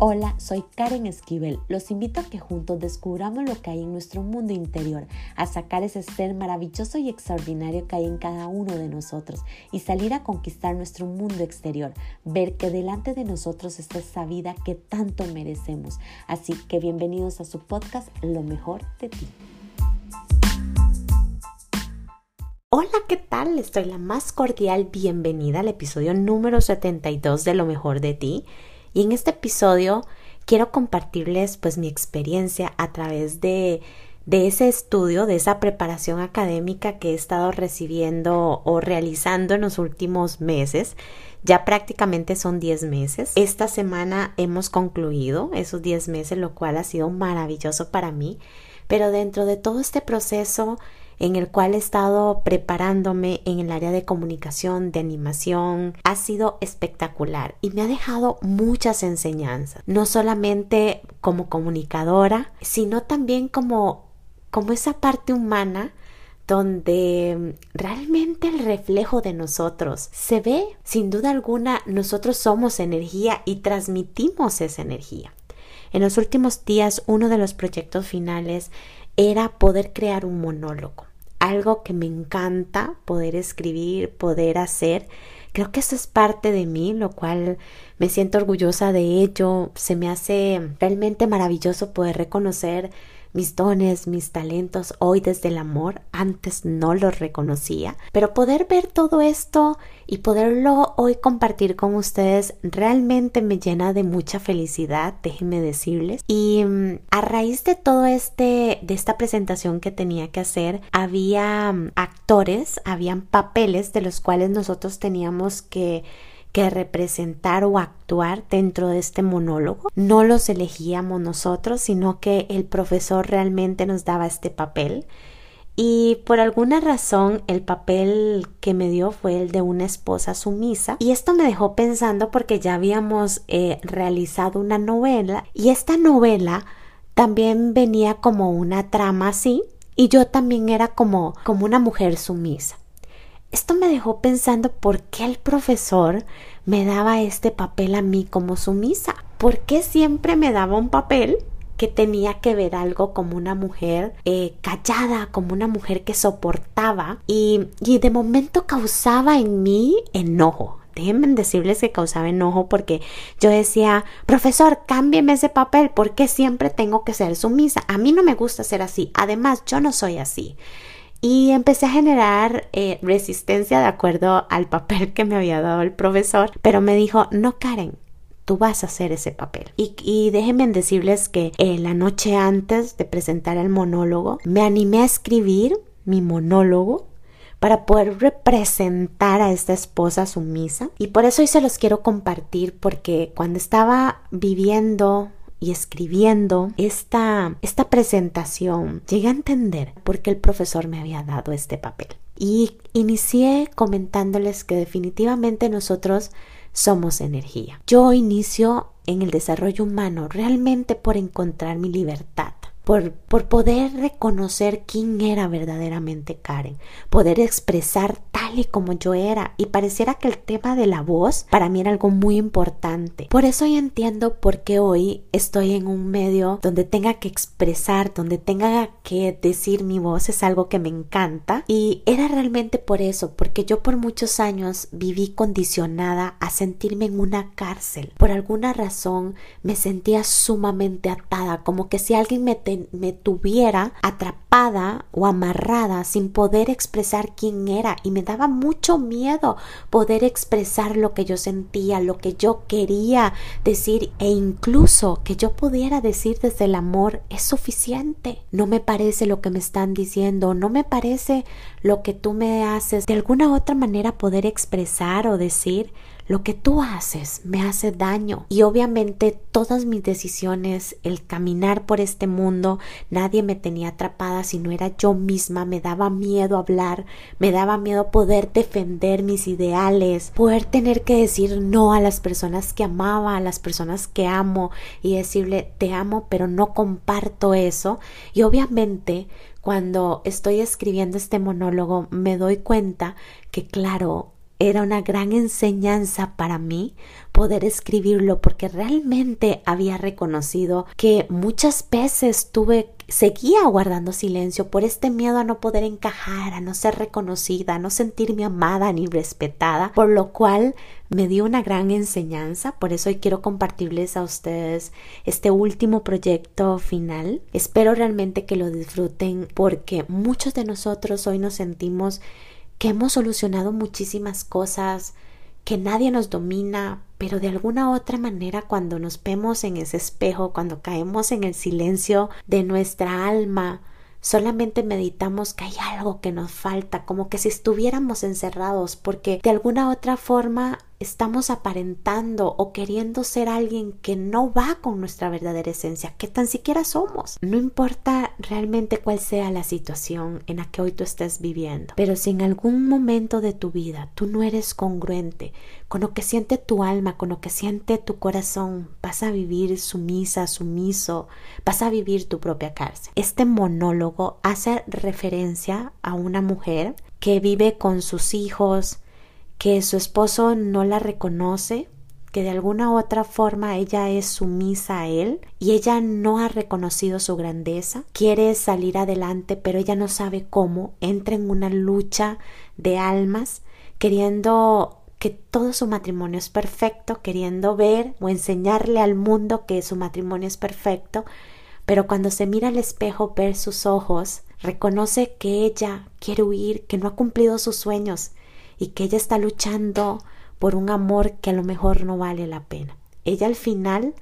Hola, soy Karen Esquivel. Los invito a que juntos descubramos lo que hay en nuestro mundo interior, a sacar ese ser maravilloso y extraordinario que hay en cada uno de nosotros y salir a conquistar nuestro mundo exterior, ver que delante de nosotros está esa vida que tanto merecemos. Así que bienvenidos a su podcast Lo mejor de ti. Hola, ¿qué tal? Estoy la más cordial bienvenida al episodio número 72 de Lo mejor de ti. Y en este episodio quiero compartirles pues mi experiencia a través de, de ese estudio, de esa preparación académica que he estado recibiendo o realizando en los últimos meses. Ya prácticamente son 10 meses. Esta semana hemos concluido esos 10 meses, lo cual ha sido maravilloso para mí. Pero dentro de todo este proceso en el cual he estado preparándome en el área de comunicación, de animación, ha sido espectacular y me ha dejado muchas enseñanzas, no solamente como comunicadora, sino también como, como esa parte humana donde realmente el reflejo de nosotros se ve, sin duda alguna, nosotros somos energía y transmitimos esa energía. En los últimos días, uno de los proyectos finales era poder crear un monólogo. Algo que me encanta poder escribir, poder hacer. Creo que eso es parte de mí, lo cual me siento orgullosa de ello. Se me hace realmente maravilloso poder reconocer mis dones, mis talentos hoy desde el amor, antes no los reconocía, pero poder ver todo esto y poderlo hoy compartir con ustedes realmente me llena de mucha felicidad, déjenme decirles. Y mm, a raíz de todo este, de esta presentación que tenía que hacer, había mm, actores, habían papeles de los cuales nosotros teníamos que que representar o actuar dentro de este monólogo. No los elegíamos nosotros, sino que el profesor realmente nos daba este papel. Y por alguna razón el papel que me dio fue el de una esposa sumisa. Y esto me dejó pensando porque ya habíamos eh, realizado una novela y esta novela también venía como una trama así y yo también era como, como una mujer sumisa. Esto me dejó pensando por qué el profesor me daba este papel a mí como sumisa. ¿Por qué siempre me daba un papel que tenía que ver algo como una mujer eh, callada, como una mujer que soportaba y, y de momento causaba en mí enojo. Déjenme decirles que causaba enojo porque yo decía, profesor, cámbieme ese papel porque siempre tengo que ser sumisa. A mí no me gusta ser así. Además, yo no soy así y empecé a generar eh, resistencia de acuerdo al papel que me había dado el profesor, pero me dijo, no Karen, tú vas a hacer ese papel. Y, déjenme decirles que eh, la noche antes de presentar el monólogo, me animé a escribir mi monólogo para poder representar a esta esposa sumisa. Y por eso hoy se los quiero compartir porque cuando estaba viviendo y escribiendo esta, esta presentación, llegué a entender por qué el profesor me había dado este papel. Y inicié comentándoles que definitivamente nosotros somos energía. Yo inicio en el desarrollo humano realmente por encontrar mi libertad por, poder reconocer quién era verdaderamente Karen, poder expresar tal y como yo era y pareciera que el tema de la voz para mí era algo muy importante. Por eso yo entiendo por qué hoy estoy en un medio donde tenga que expresar, donde tenga que decir mi voz es algo que me encanta y era realmente por eso, porque yo por muchos años viví condicionada a sentirme en una cárcel. Por alguna razón me sentía sumamente atada, como que si alguien me me tuviera atrapada o amarrada sin poder expresar quién era y me daba mucho miedo poder expresar lo que yo sentía, lo que yo quería decir e incluso que yo pudiera decir desde el amor es suficiente. No me parece lo que me están diciendo, no me parece lo que tú me haces. De alguna otra manera poder expresar o decir lo que tú haces me hace daño. Y obviamente todas mis decisiones, el caminar por este mundo, nadie me tenía atrapada si no era yo misma, me daba miedo hablar, me daba miedo poder defender mis ideales, poder tener que decir no a las personas que amaba, a las personas que amo y decirle te amo pero no comparto eso y obviamente cuando estoy escribiendo este monólogo me doy cuenta que claro era una gran enseñanza para mí poder escribirlo porque realmente había reconocido que muchas veces tuve seguía guardando silencio por este miedo a no poder encajar, a no ser reconocida, a no sentirme amada ni respetada, por lo cual me dio una gran enseñanza, por eso hoy quiero compartirles a ustedes este último proyecto final. Espero realmente que lo disfruten porque muchos de nosotros hoy nos sentimos que hemos solucionado muchísimas cosas, que nadie nos domina, pero de alguna otra manera cuando nos vemos en ese espejo, cuando caemos en el silencio de nuestra alma, solamente meditamos que hay algo que nos falta, como que si estuviéramos encerrados, porque de alguna otra forma estamos aparentando o queriendo ser alguien que no va con nuestra verdadera esencia, que tan siquiera somos. No importa realmente cuál sea la situación en la que hoy tú estés viviendo, pero si en algún momento de tu vida tú no eres congruente con lo que siente tu alma, con lo que siente tu corazón, vas a vivir sumisa, sumiso, vas a vivir tu propia cárcel. Este monólogo hace referencia a una mujer que vive con sus hijos, que su esposo no la reconoce, que de alguna u otra forma ella es sumisa a él y ella no ha reconocido su grandeza, quiere salir adelante pero ella no sabe cómo, entra en una lucha de almas queriendo que todo su matrimonio es perfecto, queriendo ver o enseñarle al mundo que su matrimonio es perfecto, pero cuando se mira al espejo ver sus ojos, reconoce que ella quiere huir, que no ha cumplido sus sueños, y que ella está luchando por un amor que a lo mejor no vale la pena. Ella al final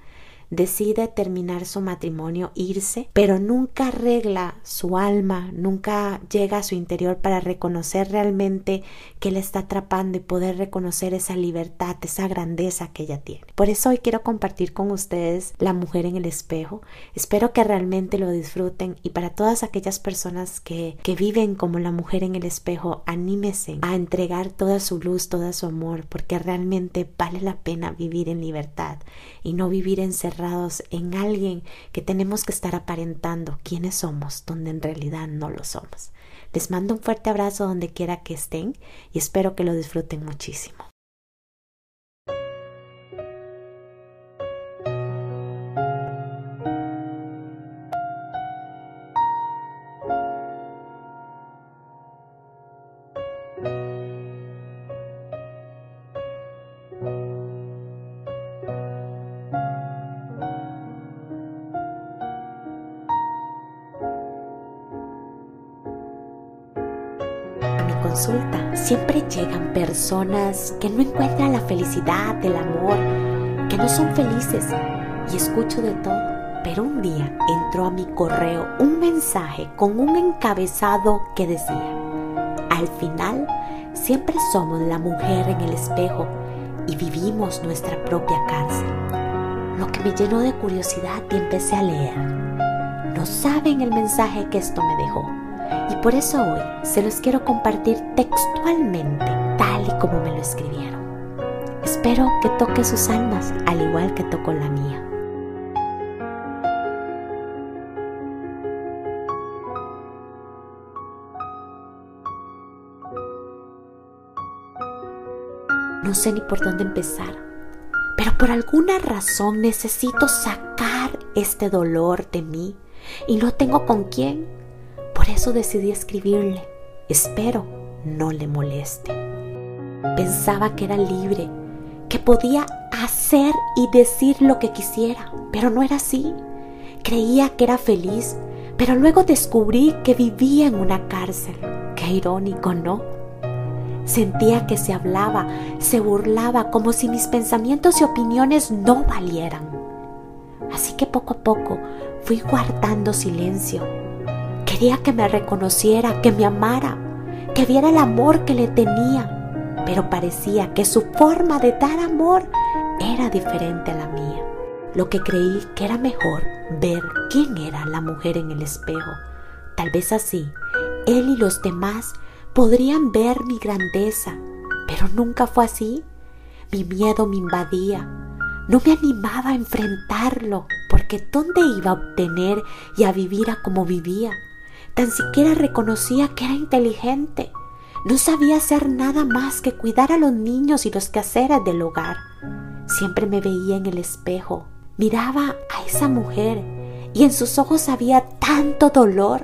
decide terminar su matrimonio, irse, pero nunca arregla su alma, nunca llega a su interior para reconocer realmente que le está atrapando y poder reconocer esa libertad, esa grandeza que ella tiene. Por eso hoy quiero compartir con ustedes La mujer en el espejo. Espero que realmente lo disfruten y para todas aquellas personas que, que viven como la mujer en el espejo, anímese a entregar toda su luz, todo su amor, porque realmente vale la pena vivir en libertad y no vivir encerrado en alguien que tenemos que estar aparentando quiénes somos, donde en realidad no lo somos. Les mando un fuerte abrazo donde quiera que estén y espero que lo disfruten muchísimo. Siempre llegan personas que no encuentran la felicidad, el amor, que no son felices y escucho de todo. Pero un día entró a mi correo un mensaje con un encabezado que decía, al final siempre somos la mujer en el espejo y vivimos nuestra propia cárcel. Lo que me llenó de curiosidad y empecé a leer. No saben el mensaje que esto me dejó por eso hoy se los quiero compartir textualmente, tal y como me lo escribieron. Espero que toque sus almas al igual que tocó la mía. No sé ni por dónde empezar, pero por alguna razón necesito sacar este dolor de mí y no tengo con quién por eso decidí escribirle. Espero no le moleste. Pensaba que era libre, que podía hacer y decir lo que quisiera, pero no era así. Creía que era feliz, pero luego descubrí que vivía en una cárcel. Qué irónico, ¿no? Sentía que se hablaba, se burlaba como si mis pensamientos y opiniones no valieran. Así que poco a poco fui guardando silencio Quería que me reconociera, que me amara, que viera el amor que le tenía, pero parecía que su forma de dar amor era diferente a la mía. Lo que creí que era mejor ver quién era la mujer en el espejo. Tal vez así, él y los demás podrían ver mi grandeza, pero nunca fue así. Mi miedo me invadía. No me animaba a enfrentarlo, porque ¿dónde iba a obtener y a vivir a como vivía? Tan siquiera reconocía que era inteligente. No sabía hacer nada más que cuidar a los niños y los quehaceres del hogar. Siempre me veía en el espejo, miraba a esa mujer y en sus ojos había tanto dolor.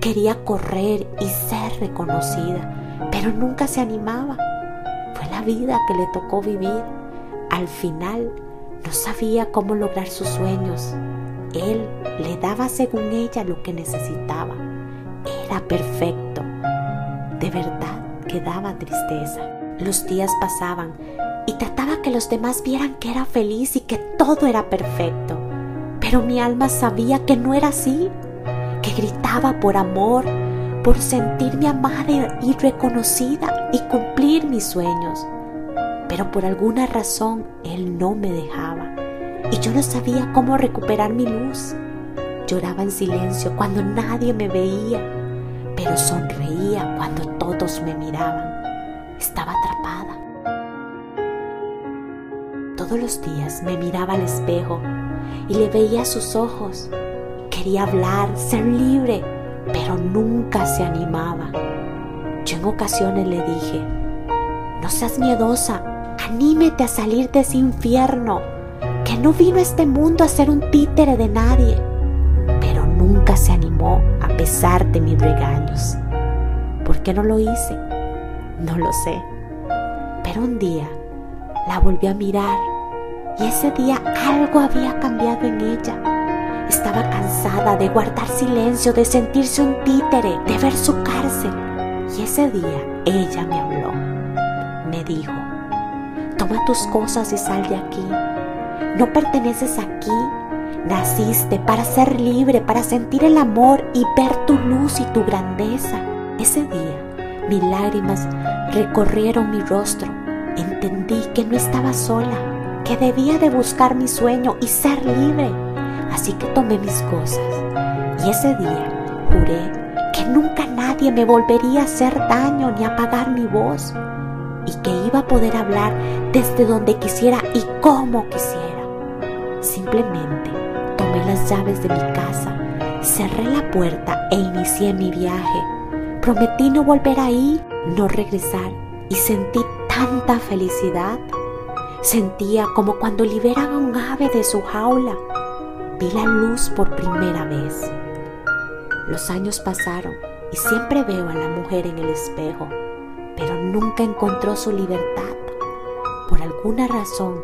Quería correr y ser reconocida, pero nunca se animaba. Fue la vida que le tocó vivir. Al final no sabía cómo lograr sus sueños. Él le daba según ella lo que necesitaba. Era perfecto. De verdad que daba tristeza. Los días pasaban y trataba que los demás vieran que era feliz y que todo era perfecto. Pero mi alma sabía que no era así, que gritaba por amor, por sentirme amada y reconocida y cumplir mis sueños. Pero por alguna razón él no me dejaba y yo no sabía cómo recuperar mi luz. Lloraba en silencio cuando nadie me veía, pero sonreía cuando todos me miraban. Estaba atrapada. Todos los días me miraba al espejo y le veía sus ojos. Quería hablar, ser libre, pero nunca se animaba. Yo en ocasiones le dije, no seas miedosa, anímete a salir de ese infierno, que no vino a este mundo a ser un títere de nadie. Pero nunca se animó a pesar de mis regaños. ¿Por qué no lo hice? No lo sé. Pero un día la volví a mirar y ese día algo había cambiado en ella. Estaba cansada de guardar silencio, de sentirse un títere, de ver su cárcel. Y ese día ella me habló. Me dijo, toma tus cosas y sal de aquí. No perteneces aquí. Naciste para ser libre, para sentir el amor y ver tu luz y tu grandeza. Ese día mis lágrimas recorrieron mi rostro. Entendí que no estaba sola que debía de buscar mi sueño y ser libre. Así que tomé mis cosas y ese día juré que nunca nadie me volvería a hacer daño ni apagar mi voz y que iba a poder hablar desde donde quisiera y como quisiera. Simplemente tomé las llaves de mi casa, cerré la puerta e inicié mi viaje. Prometí no volver ahí, no regresar y sentí tanta felicidad Sentía como cuando liberan a un ave de su jaula. Vi la luz por primera vez. Los años pasaron y siempre veo a la mujer en el espejo, pero nunca encontró su libertad. Por alguna razón,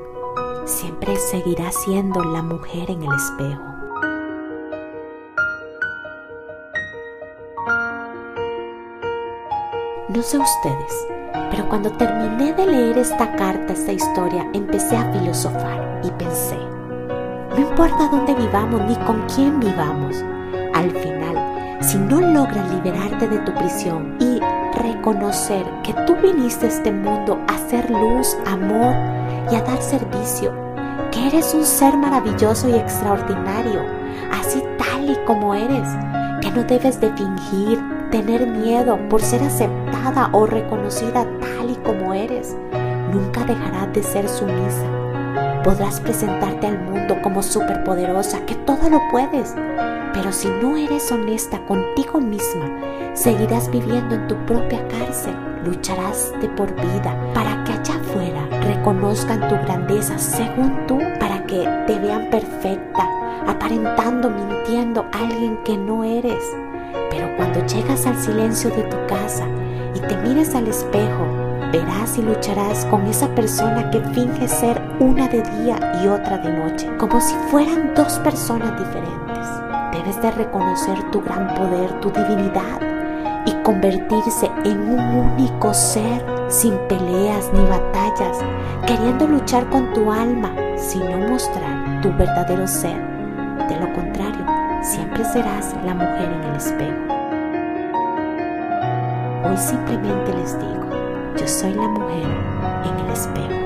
siempre seguirá siendo la mujer en el espejo. No sé ustedes, pero cuando terminé de leer esta carta, esta historia, empecé a filosofar y pensé, no importa dónde vivamos ni con quién vivamos, al final, si no logras liberarte de tu prisión y reconocer que tú viniste a este mundo a hacer luz, amor y a dar servicio, que eres un ser maravilloso y extraordinario, así tal y como eres, que no debes de fingir, tener miedo por ser aceptada o reconocida tal y como eres. Nunca dejarás de ser sumisa. Podrás presentarte al mundo como superpoderosa, que todo lo puedes. Pero si no eres honesta contigo misma, seguirás viviendo en tu propia cárcel. Lucharás de por vida para que allá afuera reconozcan tu grandeza según tú, para que te vean perfecta, aparentando, mintiendo a alguien que no eres. Pero cuando llegas al silencio de tu casa y te mires al espejo, verás y lucharás con esa persona que finge ser una de día y otra de noche, como si fueran dos personas diferentes. Debes de reconocer tu gran poder, tu divinidad y convertirse en un único ser sin peleas ni batallas, queriendo luchar con tu alma, sino mostrar tu verdadero ser. De lo contrario, siempre serás la mujer en el espejo. Hoy simplemente les digo, yo soy la mujer en el espejo.